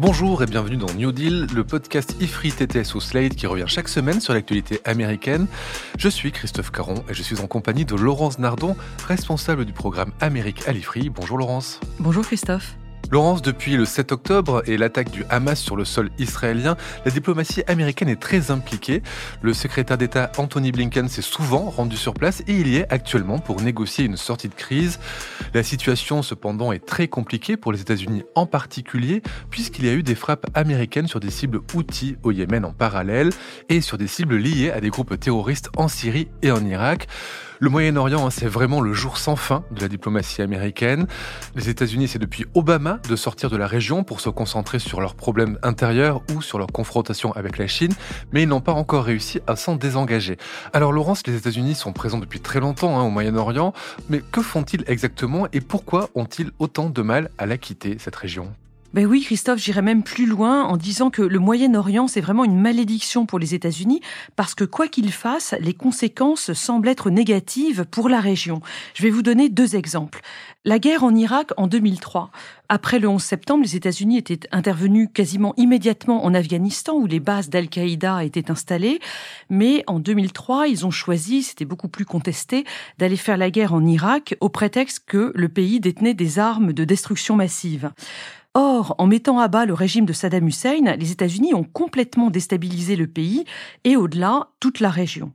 Bonjour et bienvenue dans New Deal, le podcast IFRI TTS au Slate qui revient chaque semaine sur l'actualité américaine. Je suis Christophe Caron et je suis en compagnie de Laurence Nardon, responsable du programme Amérique à l'IFRI. Bonjour Laurence. Bonjour Christophe. Laurence, depuis le 7 octobre et l'attaque du Hamas sur le sol israélien, la diplomatie américaine est très impliquée. Le secrétaire d'État Anthony Blinken s'est souvent rendu sur place et il y est actuellement pour négocier une sortie de crise. La situation cependant est très compliquée pour les États-Unis en particulier puisqu'il y a eu des frappes américaines sur des cibles outils au Yémen en parallèle et sur des cibles liées à des groupes terroristes en Syrie et en Irak. Le Moyen-Orient, hein, c'est vraiment le jour sans fin de la diplomatie américaine. Les États-Unis, c'est depuis Obama de sortir de la région pour se concentrer sur leurs problèmes intérieurs ou sur leur confrontation avec la Chine, mais ils n'ont pas encore réussi à s'en désengager. Alors Laurence, les États-Unis sont présents depuis très longtemps hein, au Moyen-Orient, mais que font-ils exactement et pourquoi ont-ils autant de mal à la quitter, cette région? Ben oui, Christophe, j'irais même plus loin en disant que le Moyen-Orient, c'est vraiment une malédiction pour les États-Unis, parce que quoi qu'ils fassent, les conséquences semblent être négatives pour la région. Je vais vous donner deux exemples. La guerre en Irak en 2003. Après le 11 septembre, les États-Unis étaient intervenus quasiment immédiatement en Afghanistan, où les bases d'Al-Qaïda étaient installées. Mais en 2003, ils ont choisi, c'était beaucoup plus contesté, d'aller faire la guerre en Irak au prétexte que le pays détenait des armes de destruction massive. Or, en mettant à bas le régime de Saddam Hussein, les États-Unis ont complètement déstabilisé le pays et au-delà toute la région.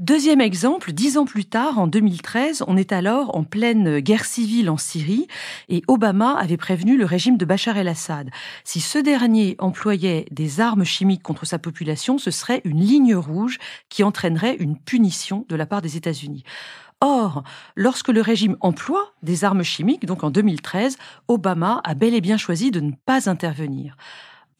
Deuxième exemple, dix ans plus tard, en 2013, on est alors en pleine guerre civile en Syrie et Obama avait prévenu le régime de Bachar el-Assad. Si ce dernier employait des armes chimiques contre sa population, ce serait une ligne rouge qui entraînerait une punition de la part des États-Unis. Or, lorsque le régime emploie des armes chimiques, donc en 2013, Obama a bel et bien choisi de ne pas intervenir.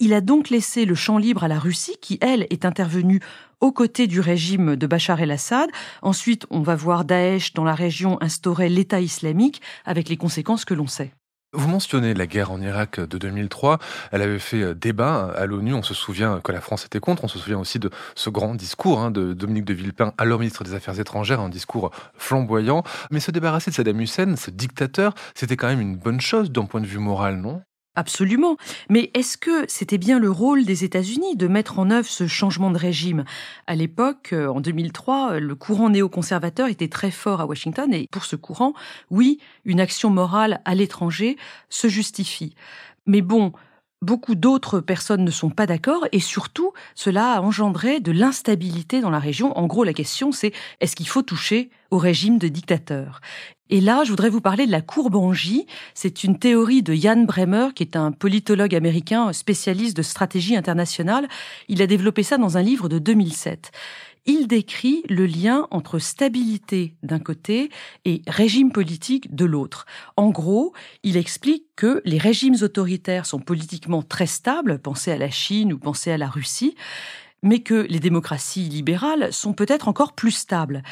Il a donc laissé le champ libre à la Russie, qui, elle, est intervenue aux côtés du régime de Bachar el-Assad. Ensuite, on va voir Daesh dans la région instaurer l'État islamique, avec les conséquences que l'on sait. Vous mentionnez la guerre en Irak de 2003. Elle avait fait euh, débat à l'ONU. On se souvient que la France était contre. On se souvient aussi de ce grand discours hein, de Dominique de Villepin, alors ministre des Affaires étrangères, un discours flamboyant. Mais se débarrasser de Saddam Hussein, ce dictateur, c'était quand même une bonne chose d'un point de vue moral, non? Absolument. Mais est-ce que c'était bien le rôle des États-Unis de mettre en œuvre ce changement de régime? À l'époque, euh, en 2003, le courant néoconservateur était très fort à Washington et pour ce courant, oui, une action morale à l'étranger se justifie. Mais bon, Beaucoup d'autres personnes ne sont pas d'accord et surtout, cela a engendré de l'instabilité dans la région. En gros, la question c'est est-ce qu'il faut toucher au régime de dictateur? Et là, je voudrais vous parler de la courbe J. C'est une théorie de Jan Bremer, qui est un politologue américain spécialiste de stratégie internationale. Il a développé ça dans un livre de 2007 il décrit le lien entre stabilité d'un côté et régime politique de l'autre. En gros, il explique que les régimes autoritaires sont politiquement très stables, pensez à la Chine ou pensez à la Russie, mais que les démocraties libérales sont peut-être encore plus stables.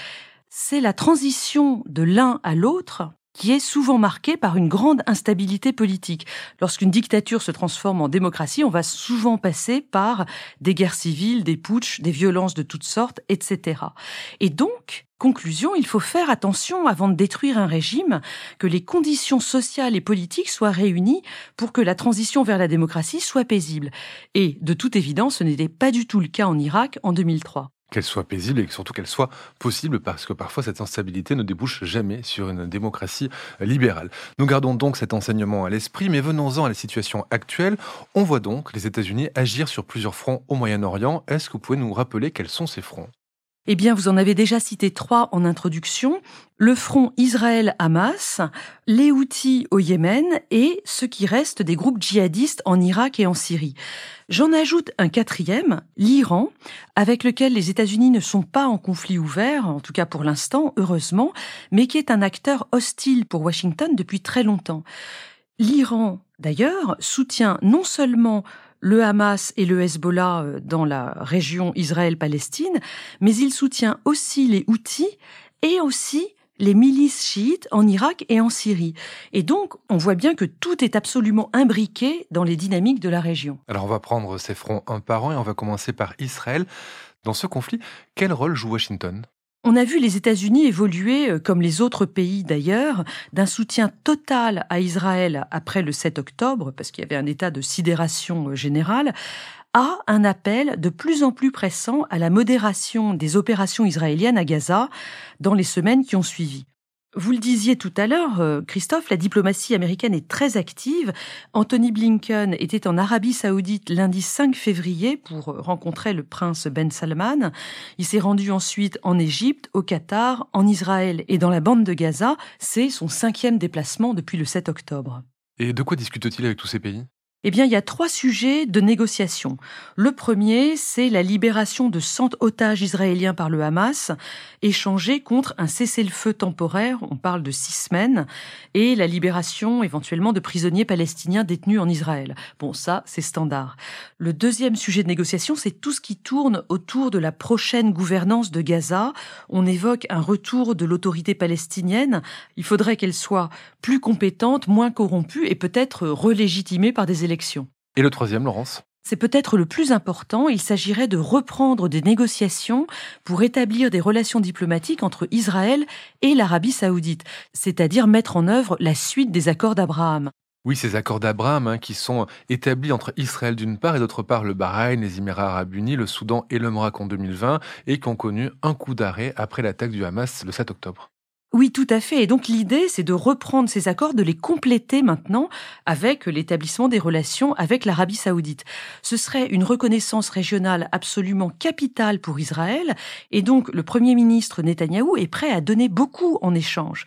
C'est la transition de l'un à l'autre qui est souvent marqué par une grande instabilité politique. Lorsqu'une dictature se transforme en démocratie, on va souvent passer par des guerres civiles, des putschs, des violences de toutes sortes, etc. Et donc, conclusion, il faut faire attention avant de détruire un régime, que les conditions sociales et politiques soient réunies pour que la transition vers la démocratie soit paisible. Et de toute évidence, ce n'était pas du tout le cas en Irak en 2003 qu'elle soit paisible et surtout qu'elle soit possible parce que parfois cette instabilité ne débouche jamais sur une démocratie libérale. Nous gardons donc cet enseignement à l'esprit, mais venons-en à la situation actuelle. On voit donc les États-Unis agir sur plusieurs fronts au Moyen-Orient. Est-ce que vous pouvez nous rappeler quels sont ces fronts? Eh bien, vous en avez déjà cité trois en introduction. Le front Israël-Hamas, les Houthis au Yémen et ce qui reste des groupes djihadistes en Irak et en Syrie. J'en ajoute un quatrième, l'Iran, avec lequel les États-Unis ne sont pas en conflit ouvert, en tout cas pour l'instant, heureusement, mais qui est un acteur hostile pour Washington depuis très longtemps. L'Iran, d'ailleurs, soutient non seulement le Hamas et le Hezbollah euh, dans la région Israël-Palestine, mais il soutient aussi les Houthis et aussi les milices chiites en Irak et en Syrie. Et donc, on voit bien que tout est absolument imbriqué dans les dynamiques de la région. Alors, on va prendre ces fronts un par un et on va commencer par Israël. Dans ce conflit, quel rôle joue Washington? On a vu les États-Unis évoluer, euh, comme les autres pays d'ailleurs, d'un soutien total à Israël après le 7 octobre, parce qu'il y avait un état de sidération euh, générale, à un appel de plus en plus pressant à la modération des opérations israéliennes à Gaza dans les semaines qui ont suivi. Vous le disiez tout à l'heure, euh, Christophe, la diplomatie américaine est très active. Anthony Blinken était en Arabie saoudite lundi 5 février pour rencontrer le prince Ben Salman. Il s'est rendu ensuite en Égypte, au Qatar, en Israël et dans la bande de Gaza. C'est son cinquième déplacement depuis le 7 octobre. Et de quoi discute-t-il avec tous ces pays? Eh bien, il y a trois sujets de négociation. Le premier, c'est la libération de 100 otages israéliens par le Hamas, échangés contre un cessez-le-feu temporaire, on parle de six semaines, et la libération éventuellement de prisonniers palestiniens détenus en Israël. Bon, ça, c'est standard. Le deuxième sujet de négociation, c'est tout ce qui tourne autour de la prochaine gouvernance de Gaza. On évoque un retour de l'autorité palestinienne. Il faudrait qu'elle soit plus compétente, moins corrompue et peut-être relégitimée par des élections et le troisième, Laurence? C'est peut-être le plus important, il s'agirait de reprendre des négociations pour établir des relations diplomatiques entre Israël et l'Arabie saoudite, c'est-à-dire mettre en œuvre la suite des accords d'Abraham. Oui, ces accords d'Abraham hein, qui sont établis entre Israël d'une part et d'autre part le Bahreïn, les Émirats arabes unis, le Soudan et le Maroc en 2020 et qui ont connu un coup d'arrêt après l'attaque du Hamas le 7 octobre. Oui, tout à fait. Et donc l'idée, c'est de reprendre ces accords, de les compléter maintenant avec l'établissement des relations avec l'Arabie saoudite. Ce serait une reconnaissance régionale absolument capitale pour Israël. Et donc le Premier ministre Netanyahou est prêt à donner beaucoup en échange.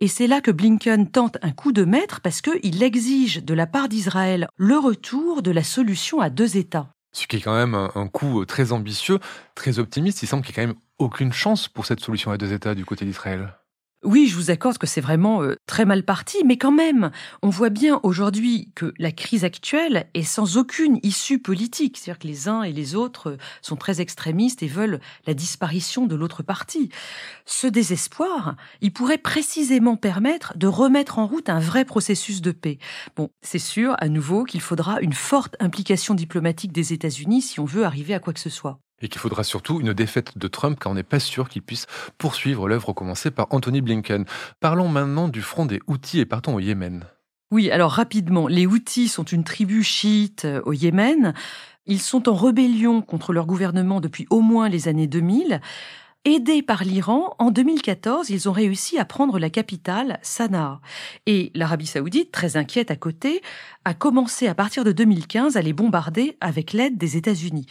Et c'est là que Blinken tente un coup de maître parce qu'il exige de la part d'Israël le retour de la solution à deux États. Ce qui est quand même un coup très ambitieux, très optimiste. Il semble qu'il n'y ait quand même aucune chance pour cette solution à deux États du côté d'Israël. Oui, je vous accorde que c'est vraiment euh, très mal parti, mais quand même, on voit bien aujourd'hui que la crise actuelle est sans aucune issue politique. C'est-à-dire que les uns et les autres euh, sont très extrémistes et veulent la disparition de l'autre partie. Ce désespoir, il pourrait précisément permettre de remettre en route un vrai processus de paix. Bon, c'est sûr, à nouveau, qu'il faudra une forte implication diplomatique des États-Unis si on veut arriver à quoi que ce soit. Et qu'il faudra surtout une défaite de Trump car on n'est pas sûr qu'il puisse poursuivre l'œuvre commencée par Anthony Blinken. Parlons maintenant du front des Houthis et partons au Yémen. Oui, alors rapidement, les Houthis sont une tribu chiite euh, au Yémen. Ils sont en rébellion contre leur gouvernement depuis au moins les années 2000. Aidés par l'Iran, en 2014, ils ont réussi à prendre la capitale, Sanaa. Et l'Arabie saoudite, très inquiète à côté, a commencé à partir de 2015 à les bombarder avec l'aide des États-Unis.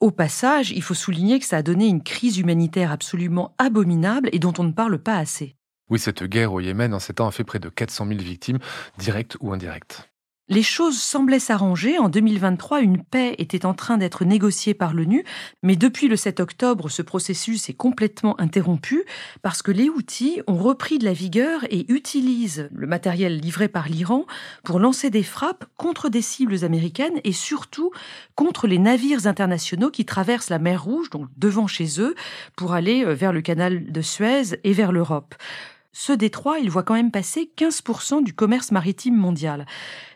Au passage, il faut souligner que ça a donné une crise humanitaire absolument abominable et dont on ne parle pas assez. Oui, cette guerre au Yémen en 7 ans a fait près de 400 000 victimes, directes ou indirectes. Les choses semblaient s'arranger. En 2023, une paix était en train d'être négociée par l'ONU, mais depuis le 7 octobre, ce processus est complètement interrompu parce que les Houthis ont repris de la vigueur et utilisent le matériel livré par l'Iran pour lancer des frappes contre des cibles américaines et surtout contre les navires internationaux qui traversent la mer Rouge, donc devant chez eux, pour aller euh, vers le canal de Suez et vers l'Europe ce détroit, il voit quand même passer 15% du commerce maritime mondial.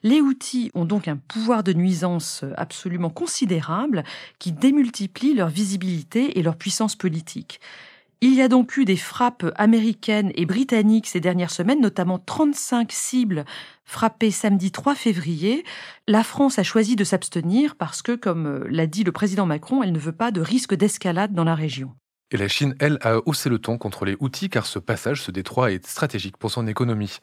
Les outils ont donc un pouvoir de nuisance absolument considérable qui démultiplie leur visibilité et leur puissance politique. Il y a donc eu des frappes américaines et britanniques ces dernières semaines, notamment 35 cibles frappées samedi 3 février. La France a choisi de s'abstenir parce que, comme l'a dit le président Macron, elle ne veut pas de risque d'escalade dans la région. Et la Chine, elle, a haussé le ton contre les outils car ce passage, ce détroit, est stratégique pour son économie.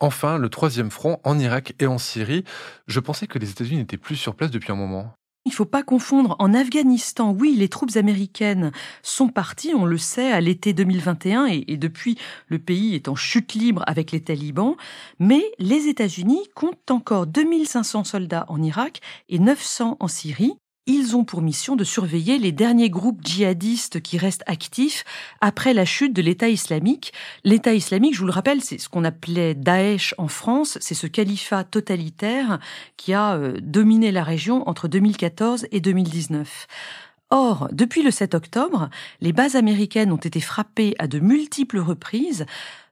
Enfin, le troisième front, en Irak et en Syrie, je pensais que les États-Unis n'étaient plus sur place depuis un moment. Il ne faut pas confondre. En Afghanistan, oui, les troupes américaines sont parties, on le sait, à l'été 2021 et, depuis, le pays est en chute libre avec les talibans. Mais les États-Unis comptent encore 2500 soldats en Irak et 900 en Syrie. Ils ont pour mission de surveiller les derniers groupes djihadistes qui restent actifs après la chute de l'État islamique. L'État islamique, je vous le rappelle, c'est ce qu'on appelait Daesh en France, c'est ce califat totalitaire qui a euh, dominé la région entre 2014 et 2019. Or, depuis le 7 octobre, les bases américaines ont été frappées à de multiples reprises,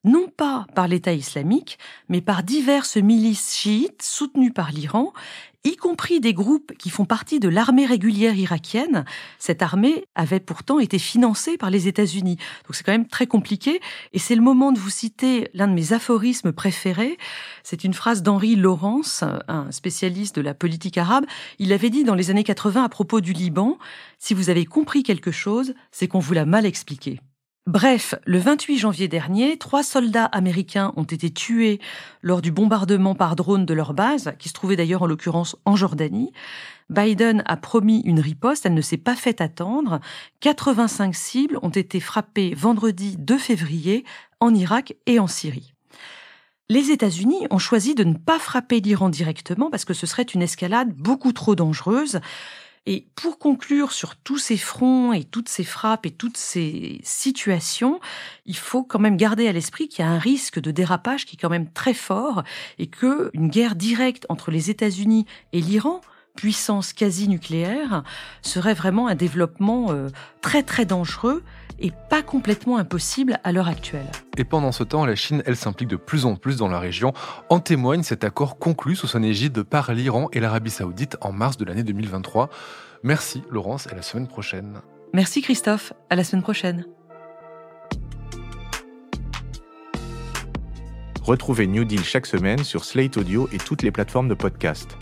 non pas par l'État islamique, mais par diverses milices chiites soutenues par l'Iran y compris des groupes qui font partie de l'armée régulière irakienne. Cette armée avait pourtant été financée par les États-Unis. Donc c'est quand même très compliqué. Et c'est le moment de vous citer l'un de mes aphorismes préférés. C'est une phrase d'Henri Laurence, un spécialiste de la politique arabe. Il avait dit dans les années 80 à propos du Liban, si vous avez compris quelque chose, c'est qu'on vous l'a mal expliqué. Bref, le 28 janvier dernier, trois soldats américains ont été tués lors du bombardement par drone de leur base, qui se trouvait d'ailleurs en l'occurrence en Jordanie. Biden a promis une riposte, elle ne s'est pas fait attendre. 85 cibles ont été frappées vendredi 2 février en Irak et en Syrie. Les États-Unis ont choisi de ne pas frapper l'Iran directement parce que ce serait une escalade beaucoup trop dangereuse. Et pour conclure sur tous ces fronts et toutes ces frappes et toutes ces situations, il faut quand même garder à l'esprit qu'il y a un risque de dérapage qui est quand même très fort et que une guerre directe entre les États-Unis et l'Iran puissance quasi nucléaire serait vraiment un développement euh, très très dangereux et pas complètement impossible à l'heure actuelle. Et pendant ce temps, la Chine, elle s'implique de plus en plus dans la région. En témoigne cet accord conclu sous son égide par l'Iran et l'Arabie saoudite en mars de l'année 2023. Merci Laurence, à la semaine prochaine. Merci Christophe, à la semaine prochaine. Retrouvez New Deal chaque semaine sur Slate Audio et toutes les plateformes de podcast.